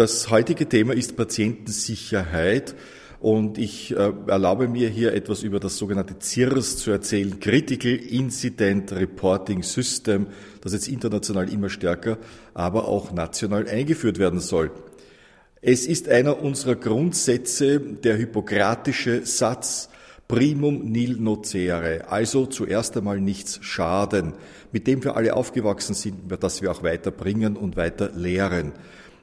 Das heutige Thema ist Patientensicherheit. Und ich äh, erlaube mir hier etwas über das sogenannte CIRS zu erzählen, Critical Incident Reporting System, das jetzt international immer stärker, aber auch national eingeführt werden soll. Es ist einer unserer Grundsätze, der hippokratische Satz, primum nil nocere, also zuerst einmal nichts schaden, mit dem wir alle aufgewachsen sind, das wir auch weiterbringen und weiter lehren.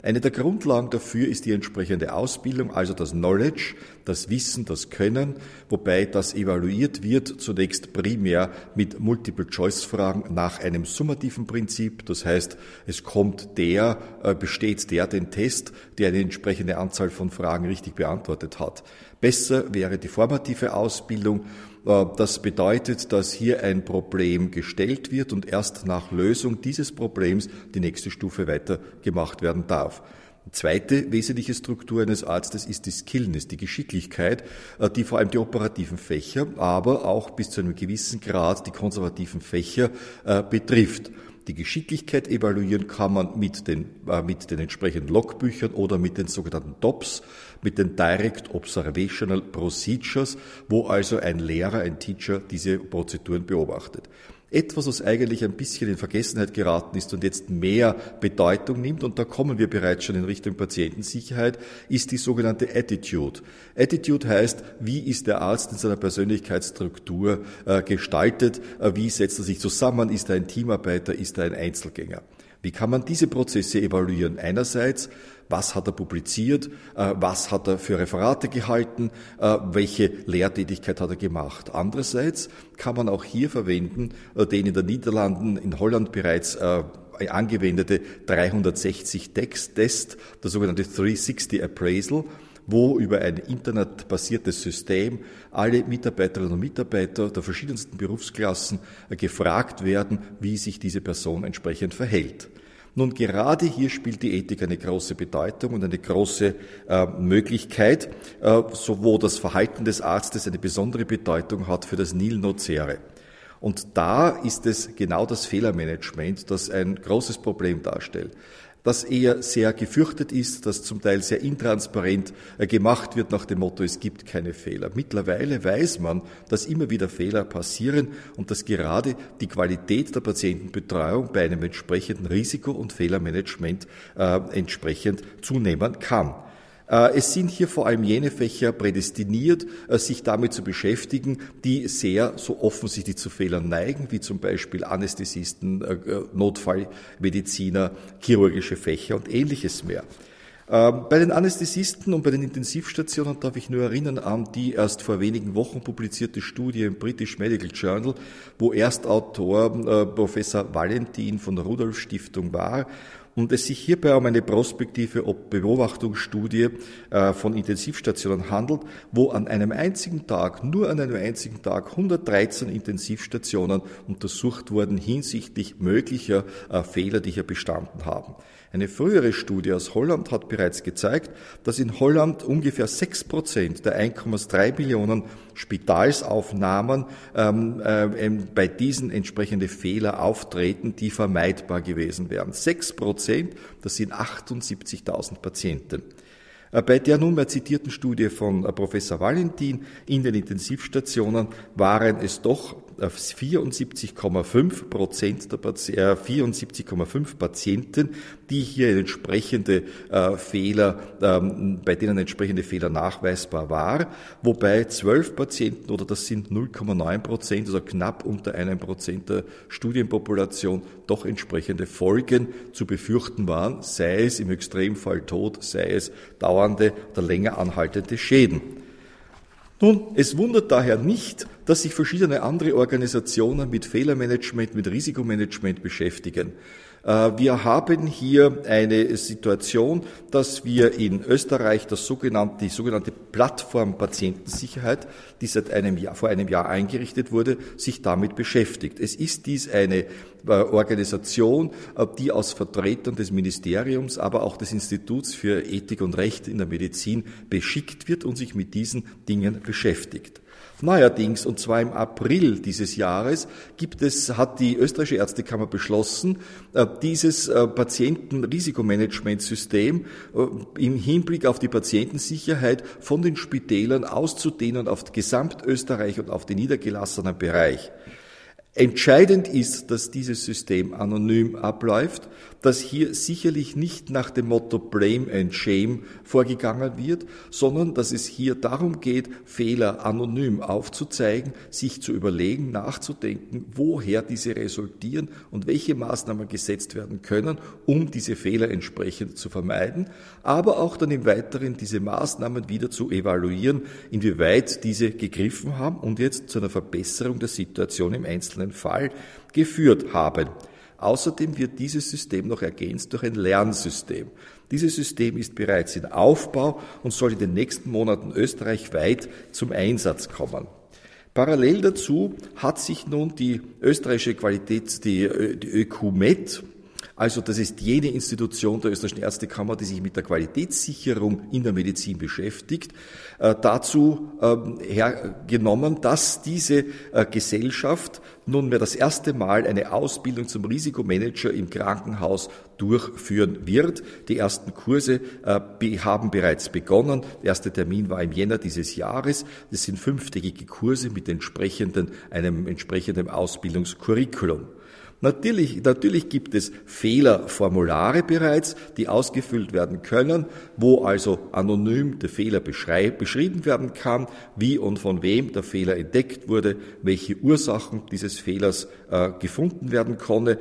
Eine der Grundlagen dafür ist die entsprechende Ausbildung, also das Knowledge, das Wissen, das Können, wobei das evaluiert wird zunächst primär mit Multiple-Choice-Fragen nach einem summativen Prinzip. Das heißt, es kommt der, äh, besteht der den Test, der eine entsprechende Anzahl von Fragen richtig beantwortet hat. Besser wäre die formative Ausbildung, das bedeutet, dass hier ein Problem gestellt wird und erst nach Lösung dieses Problems die nächste Stufe weitergemacht werden darf. Die zweite wesentliche Struktur eines Arztes ist die Skillness, die Geschicklichkeit, äh, die vor allem die operativen Fächer, aber auch bis zu einem gewissen Grad die konservativen Fächer äh, betrifft. Die Geschicklichkeit evaluieren kann man mit den, äh, mit den entsprechenden Logbüchern oder mit den sogenannten DOPS, mit den Direct Observational Procedures, wo also ein Lehrer, ein Teacher diese Prozeduren beobachtet. Etwas, was eigentlich ein bisschen in Vergessenheit geraten ist und jetzt mehr Bedeutung nimmt, und da kommen wir bereits schon in Richtung Patientensicherheit, ist die sogenannte Attitude. Attitude heißt, wie ist der Arzt in seiner Persönlichkeitsstruktur äh, gestaltet, äh, wie setzt er sich zusammen, ist er ein Teamarbeiter, ist er ein Einzelgänger. Wie kann man diese Prozesse evaluieren? Einerseits, was hat er publiziert, äh, was hat er für Referate gehalten, äh, welche Lehrtätigkeit hat er gemacht. Andererseits kann man auch hier verwenden äh, den in den Niederlanden, in Holland bereits angewendete 360-Text-Test, der sogenannte 360 Appraisal, wo über ein internetbasiertes System alle Mitarbeiterinnen und Mitarbeiter der verschiedensten Berufsklassen gefragt werden, wie sich diese Person entsprechend verhält. Nun, gerade hier spielt die Ethik eine große Bedeutung und eine große äh, Möglichkeit, äh, so wo das Verhalten des Arztes eine besondere Bedeutung hat für das Nil Nocere. Und da ist es genau das Fehlermanagement, das ein großes Problem darstellt das eher sehr gefürchtet ist, das zum Teil sehr intransparent äh, gemacht wird nach dem Motto, es gibt keine Fehler. Mittlerweile weiß man, dass immer wieder Fehler passieren und dass gerade die Qualität der Patientenbetreuung bei einem entsprechenden Risiko- und Fehlermanagement äh, entsprechend zunehmen kann. Äh, es sind hier vor allem jene Fächer prädestiniert, äh, sich damit zu beschäftigen, die sehr so offensichtlich zu Fehlern neigen, wie zum Beispiel Anästhesisten, äh, Notfallmediziner, chirurgische Fächer und ähnliches mehr. Bei den Anästhesisten und bei den Intensivstationen darf ich nur erinnern an die erst vor wenigen Wochen publizierte Studie im British Medical Journal, wo Erstautor Professor Valentin von der Rudolf Stiftung war und es sich hierbei um eine prospektive Beobachtungsstudie äh, von Intensivstationen handelt, wo an einem einzigen Tag, nur an einem einzigen Tag 113 Intensivstationen untersucht wurden hinsichtlich möglicher äh, Fehler, die hier bestanden haben. Eine frühere Studie aus Holland hat bereits gezeigt, dass in Holland ungefähr 6 Prozent der 1,3 Millionen Spitalsaufnahmen ähm, äh, bei diesen entsprechende Fehler auftreten, die vermeidbar gewesen wären. 6 Prozent, das sind 78.000 Patienten. Äh, bei der nunmehr zitierten Studie von äh, Professor Valentin in den Intensivstationen waren es doch 74,5 Prozent der Pati 74,5 Patienten, die hier entsprechende äh, Fehler, ähm, bei denen entsprechende Fehler nachweisbar war, wobei 12 Patienten oder das sind 0,9 Prozent, also knapp unter einem Prozent der Studienpopulation, doch entsprechende Folgen zu befürchten waren, sei es im Extremfall Tod, sei es dauernde oder länger anhaltende Schäden. Nun, es wundert daher nicht, dass sich verschiedene andere Organisationen mit Fehlermanagement, mit Risikomanagement beschäftigen. Äh, wir haben hier eine Situation, dass wir in Österreich das sogenannte, die sogenannte Plattform Patientensicherheit, die seit einem Jahr, vor einem Jahr eingerichtet wurde, sich damit beschäftigt. Es ist dies eine äh, Organisation, äh, die aus Vertretern des Ministeriums, aber auch des Instituts für Ethik und Recht in der Medizin beschickt wird und sich mit diesen Dingen beschäftigt. Neuerdings, und zwar im April dieses Jahres, gibt es, hat die österreichische Ärztekammer beschlossen, äh, dieses äh, Patientenrisikomanagementsystem äh, im Hinblick auf die Patientensicherheit von den Spitälern auszudehnen auf Gesamtösterreich und auf den niedergelassenen Bereich. Entscheidend ist, dass dieses System anonym abläuft, dass hier sicherlich nicht nach dem Motto Blame and Shame vorgegangen wird, sondern dass es hier darum geht, Fehler anonym aufzuzeigen, sich zu überlegen, nachzudenken, woher diese resultieren und welche Maßnahmen gesetzt werden können, um diese Fehler entsprechend zu vermeiden, aber auch dann im Weiteren diese Maßnahmen wieder zu evaluieren, inwieweit diese gegriffen haben und jetzt zu einer Verbesserung der Situation im Einzelnen einzelnen Fall geführt haben. Außerdem wird dieses System noch ergänzt durch ein Lernsystem. Dieses System ist bereits in Aufbau und soll in den nächsten Monaten österreichweit zum Einsatz kommen. Parallel dazu hat sich nun die österreichische Qualität, die, die ÖQMED, also das ist jene Institution der österreichischen Ärztekammer, die sich mit der Qualitätssicherung in der Medizin beschäftigt, äh, dazu ähm, hergenommen, dass diese äh, Gesellschaft nunmehr das erste Mal eine Ausbildung zum Risikomanager im Krankenhaus durchführen wird. Die ersten Kurse äh, haben bereits begonnen. Der erste Termin war im Jänner dieses Jahres. Das sind fünftägige Kurse mit entsprechenden, einem entsprechenden Ausbildungskurriculum. Natürlich, natürlich gibt es Fehlerformulare bereits, die ausgefüllt werden können, wo also anonym der Fehler beschrieben werden kann, wie und von wem der Fehler entdeckt wurde, welche Ursachen dieses Fehlers äh, gefunden werden konnte.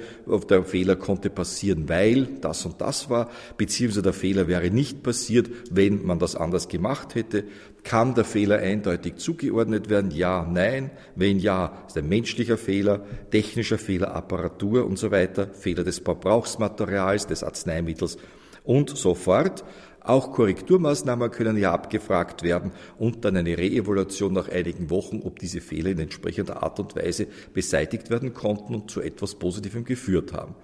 Der Fehler konnte passieren, weil das und das war, beziehungsweise der Fehler wäre nicht passiert, wenn man das anders gemacht hätte. Kann der Fehler eindeutig zugeordnet werden? Ja, nein. Wenn ja, ist ein menschlicher Fehler, technischer Fehler, Apparatur und so weiter, Fehler des Verbrauchsmaterials, des Arzneimittels und so fort. Auch Korrekturmaßnahmen können ja abgefragt werden und dann eine Reevaluation nach einigen Wochen, ob diese Fehler in entsprechender Art und Weise beseitigt werden konnten und zu etwas Positivem geführt haben.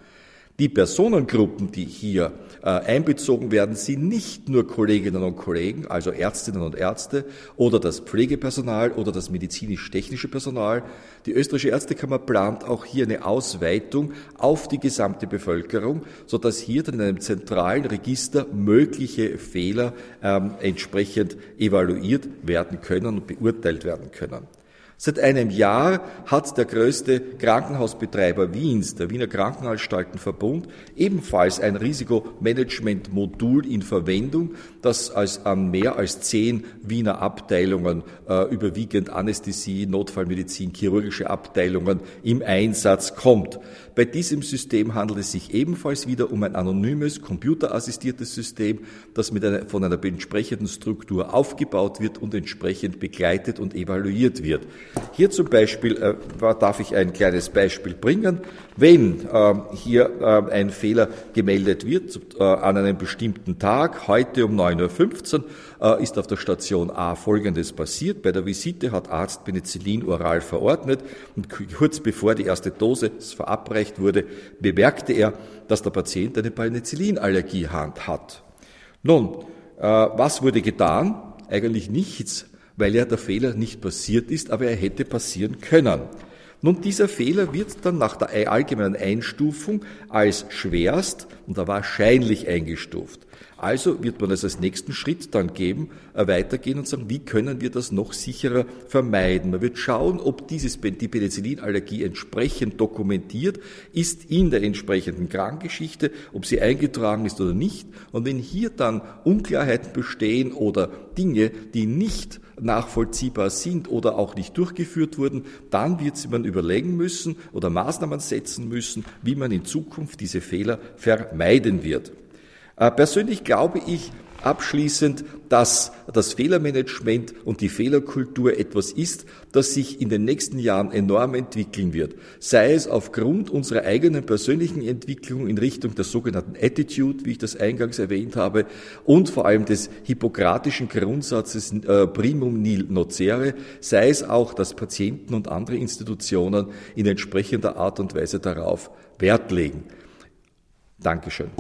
Die Personengruppen, die hier äh, einbezogen werden, sind nicht nur Kolleginnen und Kollegen, also Ärztinnen und Ärzte oder das Pflegepersonal oder das medizinisch-technische Personal. Die österreichische Ärztekammer plant auch hier eine Ausweitung auf die gesamte Bevölkerung, sodass hier dann in einem zentralen Register mögliche Fehler ähm, entsprechend evaluiert werden können und beurteilt werden können. Seit einem Jahr hat der größte Krankenhausbetreiber Wiens, der Wiener Krankenanstaltenverbund, ebenfalls ein Risikomanagement-Modul in Verwendung, das als an mehr als zehn Wiener Abteilungen, äh, überwiegend Anästhesie, Notfallmedizin, chirurgische Abteilungen im Einsatz kommt. Bei diesem System handelt es sich ebenfalls wieder um ein anonymes, computerassistiertes System, das mit einer, von einer entsprechenden Struktur aufgebaut wird und entsprechend begleitet und evaluiert wird. Hier zum Beispiel äh, darf ich ein kleines Beispiel bringen. Wenn äh, hier äh, ein Fehler gemeldet wird äh, an einem bestimmten Tag, heute um 9.15 Uhr, äh, ist auf der Station A Folgendes passiert. Bei der Visite hat Arzt Penicillin oral verordnet und kurz bevor die erste Dose verabreicht wurde, bemerkte er, dass der Patient eine Penicillinallergie hat. Nun, äh, was wurde getan? Eigentlich nichts, weil ja der Fehler nicht passiert ist, aber er hätte passieren können. Nun, dieser Fehler wird dann nach der allgemeinen Einstufung als schwerst und wahrscheinlich eingestuft. Also wird man es als nächsten Schritt dann geben, äh, weitergehen und sagen, wie können wir das noch sicherer vermeiden? Man wird schauen, ob dieses, die Penicillinallergie entsprechend dokumentiert ist in der entsprechenden Krankgeschichte, ob sie eingetragen ist oder nicht. Und wenn hier dann Unklarheiten bestehen oder Dinge, die nicht nachvollziehbar sind oder auch nicht durchgeführt wurden, dann wird man überlegen müssen oder Maßnahmen setzen müssen, wie man in Zukunft diese Fehler vermeiden wird. Äh, persönlich glaube ich, abschließend, dass das Fehlermanagement und die Fehlerkultur etwas ist, das sich in den nächsten Jahren enorm entwickeln wird. Sei es aufgrund unserer eigenen persönlichen Entwicklung in Richtung der sogenannten Attitude, wie ich das eingangs erwähnt habe, und vor allem des hippokratischen Grundsatzes äh, primum nil nocere, sei es auch, dass Patienten und andere Institutionen in entsprechender Art und Weise darauf Wert legen. Dankeschön.